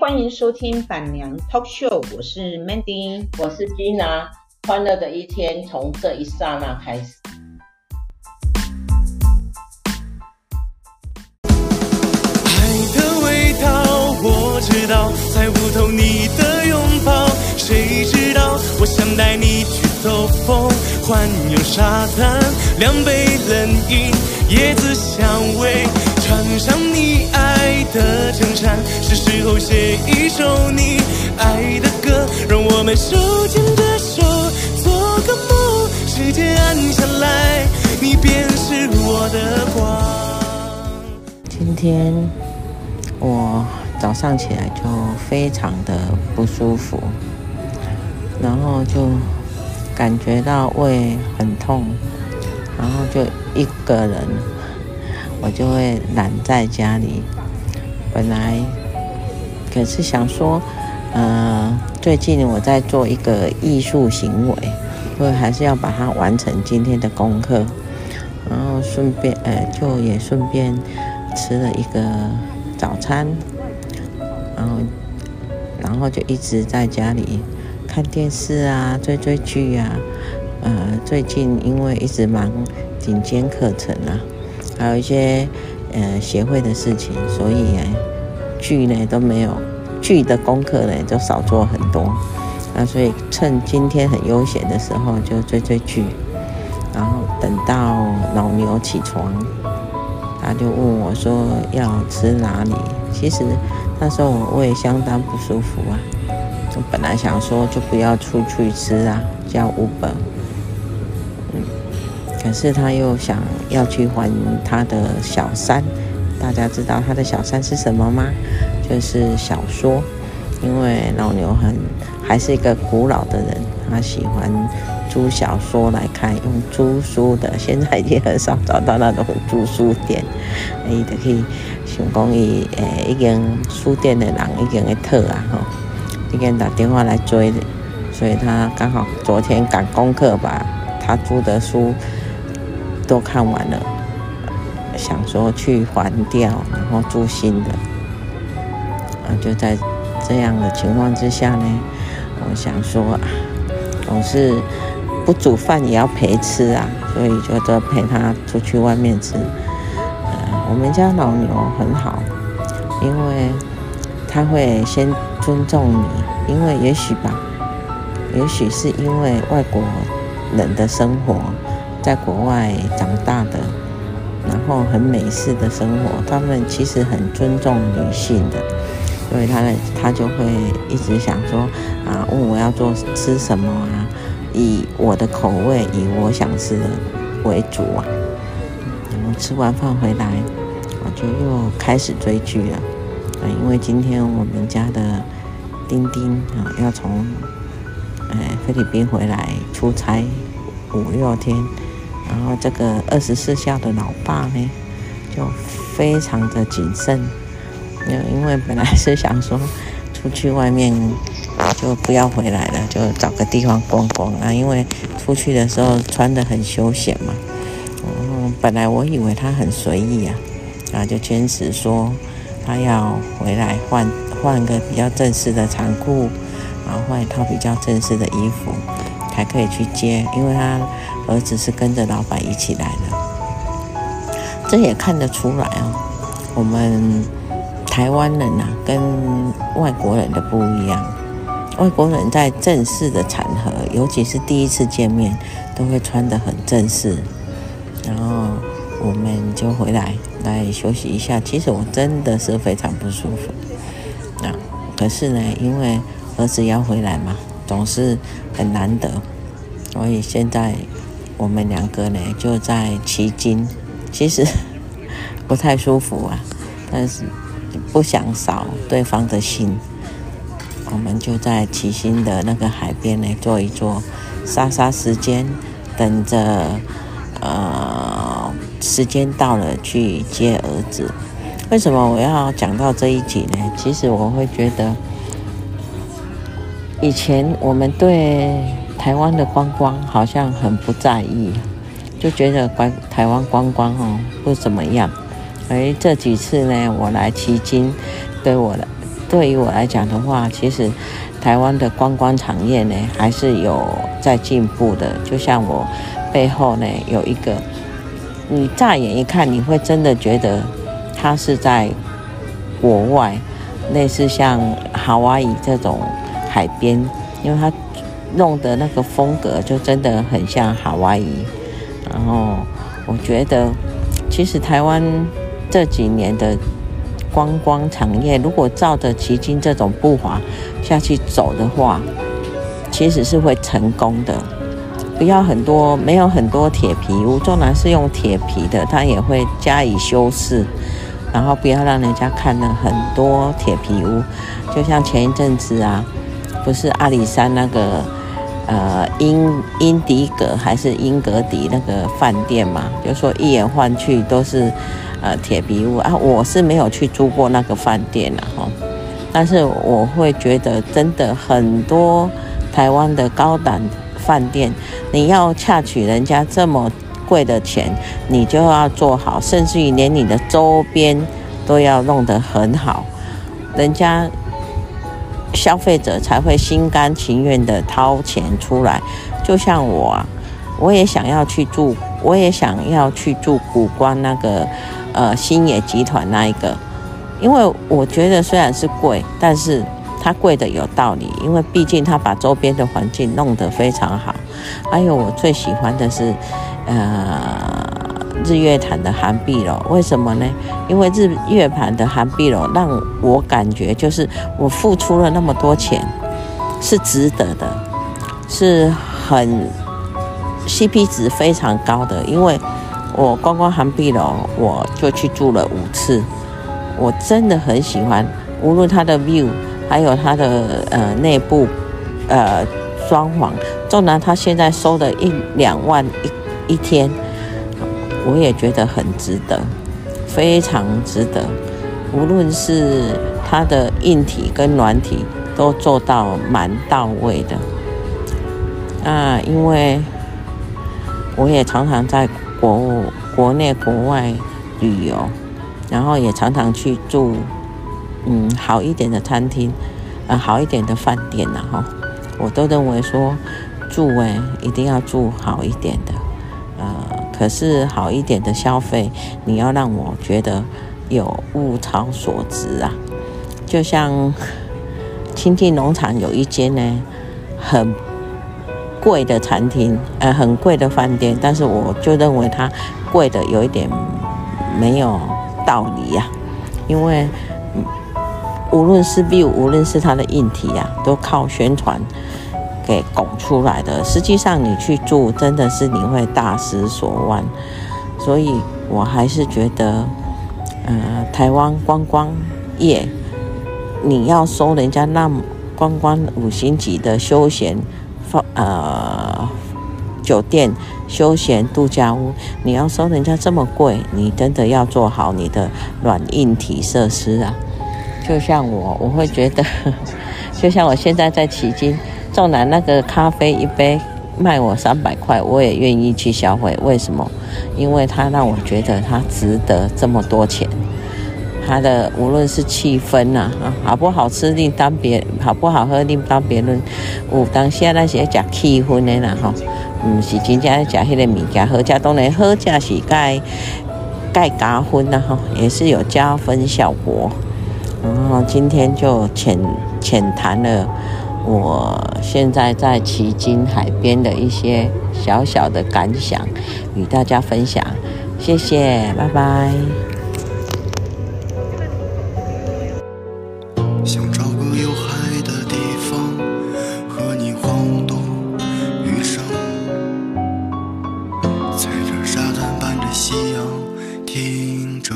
欢迎收听板娘 Talk Show，我是 Mandy，我是 Gina，欢乐的一天从这一刹那开始。爱的味道，我知道，猜不透你的拥抱，谁知道我想带你去兜风，环游沙滩，两杯冷饮，椰子香味，穿上你爱的衬衫，是时候写一首你爱的歌，让我们手牵着手，做个梦，世界暗下来，你便是我的光。今天我早上起来就非常的不舒服，然后就感觉到胃很痛，然后就一个人，我就会懒在家里。本来可是想说，呃，最近我在做一个艺术行为，所以还是要把它完成今天的功课，然后顺便，呃，就也顺便吃了一个早餐，然后，然后就一直在家里看电视啊，追追剧啊，呃，最近因为一直忙顶尖课程啊，还有一些。呃，协会的事情，所以呢，剧呢都没有，剧的功课呢就少做很多。那所以趁今天很悠闲的时候就追追剧，然后等到老牛起床，他就问我说要吃哪里。其实那时候我胃相当不舒服啊，我本来想说就不要出去吃啊，叫 Uber。可是他又想要去还他的小三，大家知道他的小三是什么吗？就是小说，因为老牛很还是一个古老的人，他喜欢租小说来看，用租书的，现在已经很少找到那种租书店，伊就可以想讲伊诶，一间书店的人已经会退啊吼，已经打电话来追，所以他刚好昨天赶功课吧，他租的书。都看完了，想说去还掉，然后租新的。啊，就在这样的情况之下呢，我想说，总是不煮饭也要陪吃啊，所以就就陪他出去外面吃。呃，我们家老牛很好，因为他会先尊重你，因为也许吧，也许是因为外国人的生活。在国外长大的，然后很美式的生活，他们其实很尊重女性的，所以他他就会一直想说啊，问我要做吃什么啊，以我的口味，以我想吃的为主啊。然后吃完饭回来，我就又开始追剧了啊，因为今天我们家的丁丁啊要从哎菲律宾回来出差五六天。然后这个二十四孝的老爸呢，就非常的谨慎，因为本来是想说出去外面就不要回来了，就找个地方逛逛啊。因为出去的时候穿的很休闲嘛。嗯，本来我以为他很随意啊，然后就坚持说他要回来换换个比较正式的长裤，然后换一套比较正式的衣服，才可以去接，因为他。儿子是跟着老板一起来的，这也看得出来哦。我们台湾人呐、啊，跟外国人的不一样。外国人在正式的场合，尤其是第一次见面，都会穿得很正式。然后我们就回来来休息一下。其实我真的是非常不舒服。那可是呢，因为儿子要回来嘛，总是很难得，所以现在。我们两个呢，就在旗津，其实 不太舒服啊，但是不想扫对方的心，我们就在旗津的那个海边呢坐一坐，杀杀时间，等着呃时间到了去接儿子。为什么我要讲到这一集呢？其实我会觉得，以前我们对。台湾的观光好像很不在意，就觉得观台湾观光哦不怎么样。而这几次呢，我来旗津，对我的对于我来讲的话，其实台湾的观光产业呢，还是有在进步的。就像我背后呢有一个，你乍眼一看，你会真的觉得它是在国外，类似像夏威夷这种海边，因为它弄的那个风格就真的很像夏威夷。然后我觉得，其实台湾这几年的。观光产业如果照着旗津这种步伐下去走的话，其实是会成功的。不要很多，没有很多铁皮屋，纵然是用铁皮的，它也会加以修饰。然后不要让人家看了很多铁皮屋，就像前一阵子啊，不是阿里山那个呃英英迪格还是英格迪那个饭店嘛，就说一眼望去都是。呃，铁皮屋。啊，我是没有去住过那个饭店了哈，但是我会觉得真的很多台湾的高档饭店，你要洽取人家这么贵的钱，你就要做好，甚至于连你的周边都要弄得很好，人家消费者才会心甘情愿的掏钱出来。就像我啊，我也想要去住，我也想要去住谷关那个。呃，星野集团那一个，因为我觉得虽然是贵，但是它贵的有道理，因为毕竟它把周边的环境弄得非常好。还有我最喜欢的是，呃，日月潭的涵碧楼，为什么呢？因为日月潭的涵碧楼让我感觉就是我付出了那么多钱是值得的，是很 CP 值非常高的，因为。我观光涵碧楼，我就去住了五次，我真的很喜欢，无论它的 view，还有它的呃内部呃装潢，纵然它现在收了一两万一一天，我也觉得很值得，非常值得。无论是它的硬体跟软体都做到蛮到位的。啊，因为我也常常在。国国内国外旅游，然后也常常去住，嗯，好一点的餐厅，呃，好一点的饭店呐，哈，我都认为说住诶一定要住好一点的，可是好一点的消费，你要让我觉得有物超所值啊，就像亲戚农场有一间呢，很。贵的餐厅，呃，很贵的饭店，但是我就认为它贵的有一点没有道理呀、啊，因为无论是 B，无论是它的硬体呀、啊，都靠宣传给拱出来的。实际上你去住，真的是你会大失所望。所以我还是觉得，呃，台湾观光业，你要收人家那观光五星级的休闲。呃，酒店、休闲度假屋，你要收人家这么贵，你真的要做好你的软硬体设施啊！就像我，我会觉得，就像我现在在迄今，纵然那个咖啡一杯卖我三百块，我也愿意去消费。为什么？因为它让我觉得它值得这么多钱。它的无论是气氛呐，啊，好不好吃另当别，好不好喝另当别论。有当下那些讲气氛的啦，吼，唔是真正讲迄个物件好食，当然好食是该该加分呐，吼，也是有加分效果。然后今天就浅浅谈了我现在在齐津海边的一些小小的感想与大家分享谢谢拜拜。想找个有海的地方和你余生踩着沙滩伴着夕阳听着